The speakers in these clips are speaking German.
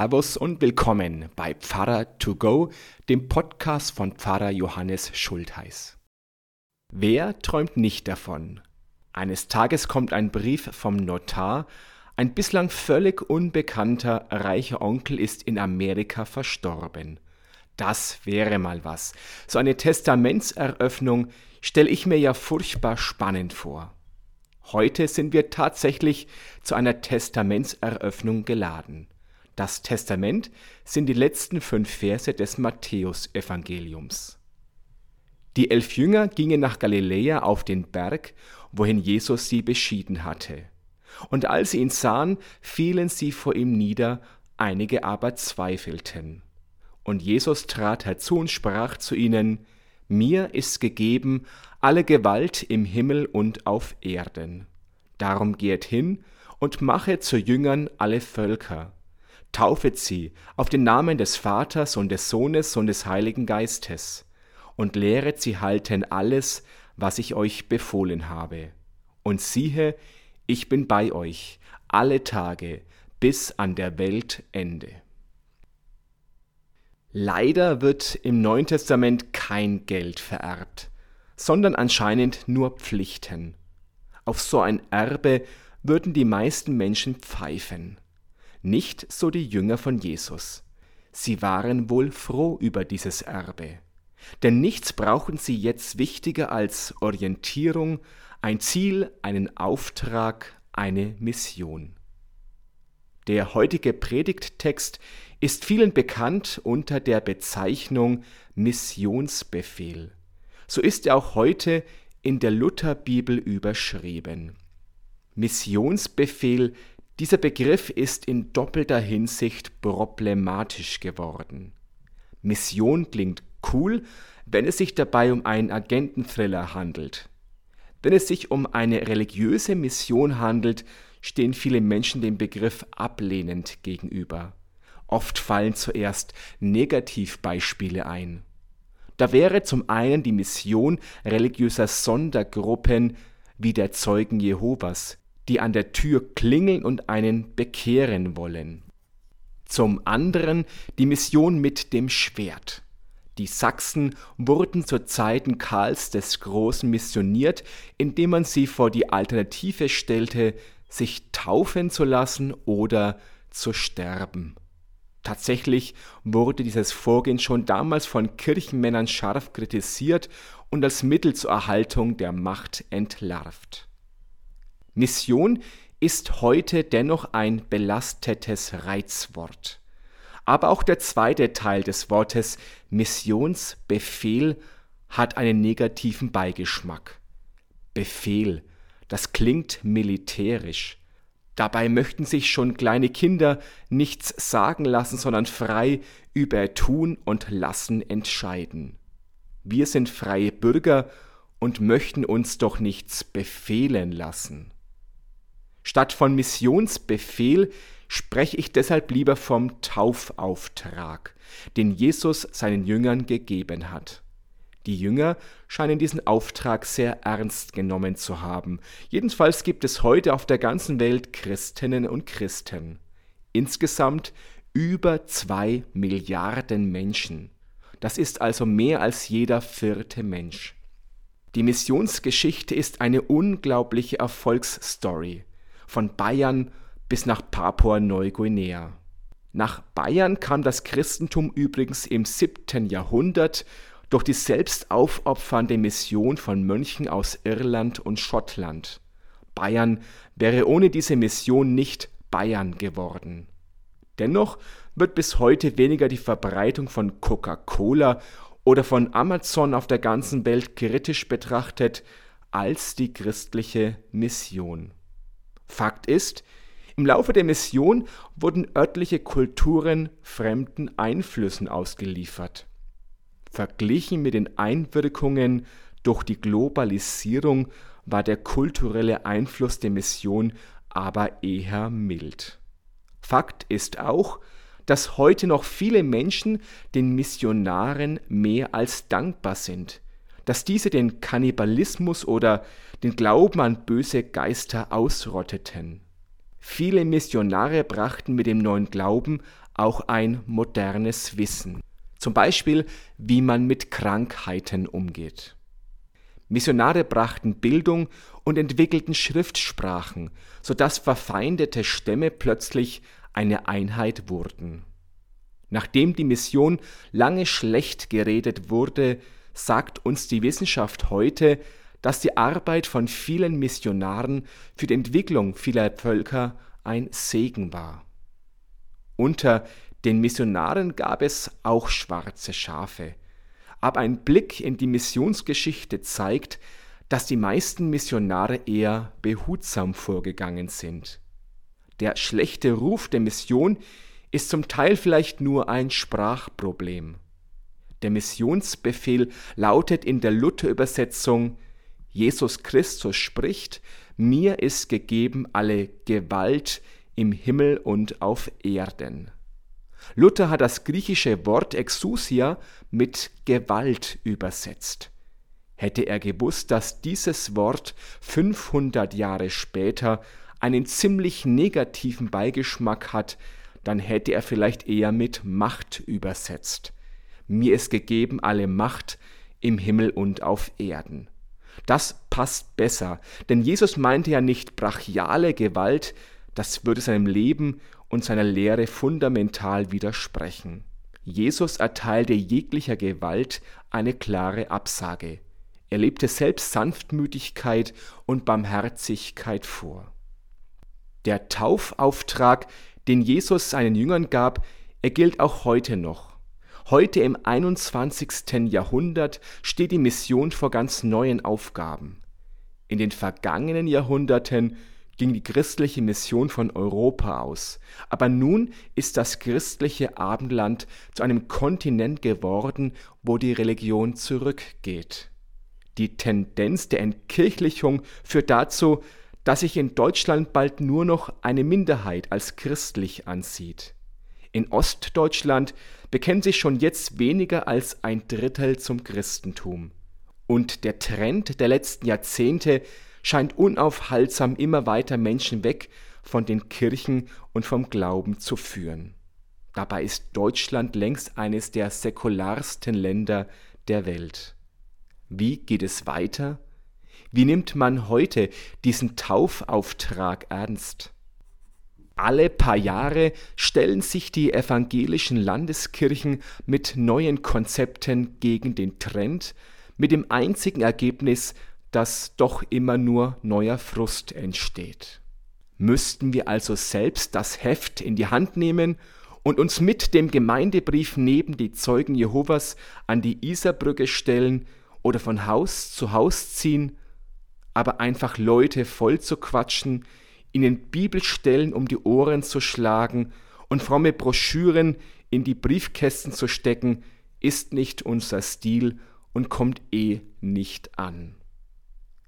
Servus und willkommen bei Pfarrer to go, dem Podcast von Pfarrer Johannes Schultheiß. Wer träumt nicht davon? Eines Tages kommt ein Brief vom Notar, ein bislang völlig unbekannter reicher Onkel ist in Amerika verstorben. Das wäre mal was. So eine Testamentseröffnung stelle ich mir ja furchtbar spannend vor. Heute sind wir tatsächlich zu einer Testamentseröffnung geladen. Das Testament sind die letzten fünf Verse des Matthäusevangeliums. Die elf Jünger gingen nach Galiläa auf den Berg, wohin Jesus sie beschieden hatte. Und als sie ihn sahen, fielen sie vor ihm nieder, einige aber zweifelten. Und Jesus trat herzu und sprach zu ihnen, Mir ist gegeben alle Gewalt im Himmel und auf Erden. Darum geht hin und mache zu Jüngern alle Völker, taufet sie auf den Namen des Vaters und des Sohnes und des Heiligen Geistes und lehret sie halten alles, was ich euch befohlen habe. Und siehe, ich bin bei euch alle Tage bis an der Weltende. Leider wird im Neuen Testament kein Geld vererbt, sondern anscheinend nur Pflichten. Auf so ein Erbe würden die meisten Menschen pfeifen. Nicht so die Jünger von Jesus. Sie waren wohl froh über dieses Erbe. Denn nichts brauchen sie jetzt wichtiger als Orientierung, ein Ziel, einen Auftrag, eine Mission. Der heutige Predigttext ist vielen bekannt unter der Bezeichnung Missionsbefehl. So ist er auch heute in der Lutherbibel überschrieben. Missionsbefehl dieser Begriff ist in doppelter Hinsicht problematisch geworden. Mission klingt cool, wenn es sich dabei um einen Agententhriller handelt. Wenn es sich um eine religiöse Mission handelt, stehen viele Menschen dem Begriff ablehnend gegenüber. Oft fallen zuerst Negativbeispiele ein. Da wäre zum einen die Mission religiöser Sondergruppen wie der Zeugen Jehovas, die an der Tür klingeln und einen bekehren wollen. Zum anderen die Mission mit dem Schwert. Die Sachsen wurden zu Zeiten Karls des Großen missioniert, indem man sie vor die Alternative stellte, sich taufen zu lassen oder zu sterben. Tatsächlich wurde dieses Vorgehen schon damals von Kirchenmännern scharf kritisiert und als Mittel zur Erhaltung der Macht entlarvt. Mission ist heute dennoch ein belastetes Reizwort. Aber auch der zweite Teil des Wortes Missionsbefehl hat einen negativen Beigeschmack. Befehl, das klingt militärisch. Dabei möchten sich schon kleine Kinder nichts sagen lassen, sondern frei über Tun und Lassen entscheiden. Wir sind freie Bürger und möchten uns doch nichts befehlen lassen. Statt von Missionsbefehl spreche ich deshalb lieber vom Taufauftrag, den Jesus seinen Jüngern gegeben hat. Die Jünger scheinen diesen Auftrag sehr ernst genommen zu haben. Jedenfalls gibt es heute auf der ganzen Welt Christinnen und Christen. Insgesamt über zwei Milliarden Menschen. Das ist also mehr als jeder vierte Mensch. Die Missionsgeschichte ist eine unglaubliche Erfolgsstory von Bayern bis nach Papua-Neuguinea. Nach Bayern kam das Christentum übrigens im 7. Jahrhundert durch die selbstaufopfernde Mission von Mönchen aus Irland und Schottland. Bayern wäre ohne diese Mission nicht Bayern geworden. Dennoch wird bis heute weniger die Verbreitung von Coca-Cola oder von Amazon auf der ganzen Welt kritisch betrachtet als die christliche Mission. Fakt ist, im Laufe der Mission wurden örtliche Kulturen fremden Einflüssen ausgeliefert. Verglichen mit den Einwirkungen durch die Globalisierung war der kulturelle Einfluss der Mission aber eher mild. Fakt ist auch, dass heute noch viele Menschen den Missionaren mehr als dankbar sind, dass diese den Kannibalismus oder den Glauben an böse Geister ausrotteten. Viele Missionare brachten mit dem neuen Glauben auch ein modernes Wissen. Zum Beispiel, wie man mit Krankheiten umgeht. Missionare brachten Bildung und entwickelten Schriftsprachen, sodass verfeindete Stämme plötzlich eine Einheit wurden. Nachdem die Mission lange schlecht geredet wurde, sagt uns die Wissenschaft heute, dass die Arbeit von vielen Missionaren für die Entwicklung vieler Völker ein Segen war. Unter den Missionaren gab es auch schwarze Schafe, aber ein Blick in die Missionsgeschichte zeigt, dass die meisten Missionare eher behutsam vorgegangen sind. Der schlechte Ruf der Mission ist zum Teil vielleicht nur ein Sprachproblem. Der Missionsbefehl lautet in der Luther-Übersetzung Jesus Christus spricht, mir ist gegeben alle Gewalt im Himmel und auf Erden. Luther hat das griechische Wort Exousia mit Gewalt übersetzt. Hätte er gewusst, dass dieses Wort 500 Jahre später einen ziemlich negativen Beigeschmack hat, dann hätte er vielleicht eher mit Macht übersetzt. Mir ist gegeben alle Macht im Himmel und auf Erden. Das passt besser, denn Jesus meinte ja nicht brachiale Gewalt, das würde seinem Leben und seiner Lehre fundamental widersprechen. Jesus erteilte jeglicher Gewalt eine klare Absage. Er lebte selbst Sanftmütigkeit und Barmherzigkeit vor. Der Taufauftrag, den Jesus seinen Jüngern gab, er gilt auch heute noch. Heute im 21. Jahrhundert steht die Mission vor ganz neuen Aufgaben. In den vergangenen Jahrhunderten ging die christliche Mission von Europa aus, aber nun ist das christliche Abendland zu einem Kontinent geworden, wo die Religion zurückgeht. Die Tendenz der Entkirchlichung führt dazu, dass sich in Deutschland bald nur noch eine Minderheit als christlich ansieht. In Ostdeutschland bekennen sich schon jetzt weniger als ein Drittel zum Christentum. Und der Trend der letzten Jahrzehnte scheint unaufhaltsam immer weiter Menschen weg von den Kirchen und vom Glauben zu führen. Dabei ist Deutschland längst eines der säkularsten Länder der Welt. Wie geht es weiter? Wie nimmt man heute diesen Taufauftrag ernst? Alle paar Jahre stellen sich die evangelischen Landeskirchen mit neuen Konzepten gegen den Trend, mit dem einzigen Ergebnis, dass doch immer nur neuer Frust entsteht. Müssten wir also selbst das Heft in die Hand nehmen und uns mit dem Gemeindebrief neben die Zeugen Jehovas an die Isarbrücke stellen oder von Haus zu Haus ziehen, aber einfach Leute voll zu quatschen, ihnen Bibelstellen um die Ohren zu schlagen und fromme Broschüren in die Briefkästen zu stecken, ist nicht unser Stil und kommt eh nicht an.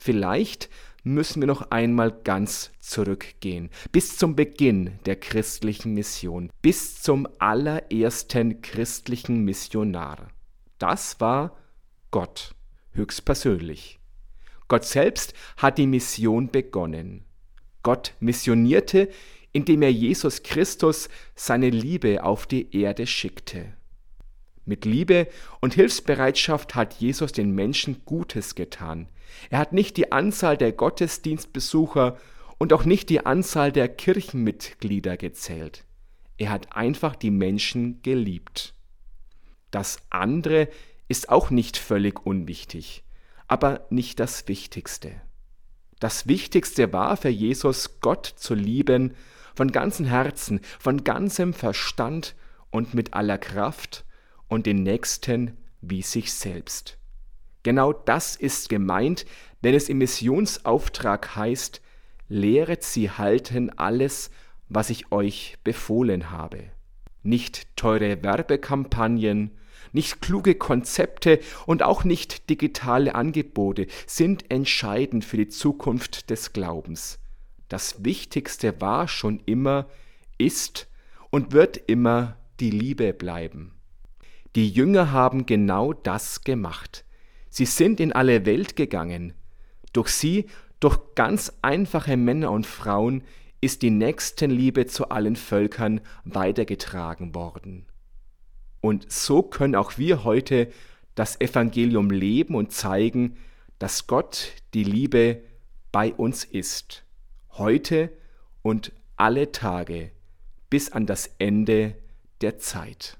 Vielleicht müssen wir noch einmal ganz zurückgehen, bis zum Beginn der christlichen Mission, bis zum allerersten christlichen Missionar. Das war Gott höchstpersönlich. Gott selbst hat die Mission begonnen. Gott missionierte, indem er Jesus Christus seine Liebe auf die Erde schickte. Mit Liebe und Hilfsbereitschaft hat Jesus den Menschen Gutes getan. Er hat nicht die Anzahl der Gottesdienstbesucher und auch nicht die Anzahl der Kirchenmitglieder gezählt. Er hat einfach die Menschen geliebt. Das andere ist auch nicht völlig unwichtig, aber nicht das Wichtigste. Das Wichtigste war für Jesus, Gott zu lieben, von ganzem Herzen, von ganzem Verstand und mit aller Kraft und den Nächsten wie sich selbst. Genau das ist gemeint, wenn es im Missionsauftrag heißt, lehret sie halten alles, was ich euch befohlen habe. Nicht teure Werbekampagnen, nicht kluge Konzepte und auch nicht digitale Angebote sind entscheidend für die Zukunft des Glaubens. Das Wichtigste war schon immer, ist und wird immer die Liebe bleiben. Die Jünger haben genau das gemacht. Sie sind in alle Welt gegangen. Durch sie, durch ganz einfache Männer und Frauen, ist die Nächstenliebe zu allen Völkern weitergetragen worden. Und so können auch wir heute das Evangelium leben und zeigen, dass Gott die Liebe bei uns ist, heute und alle Tage bis an das Ende der Zeit.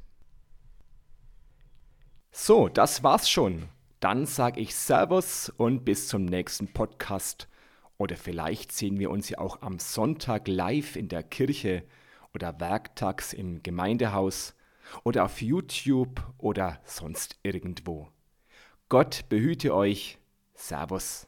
So, das war's schon. Dann sage ich Servus und bis zum nächsten Podcast. Oder vielleicht sehen wir uns ja auch am Sonntag live in der Kirche oder werktags im Gemeindehaus oder auf YouTube oder sonst irgendwo. Gott behüte euch. Servus.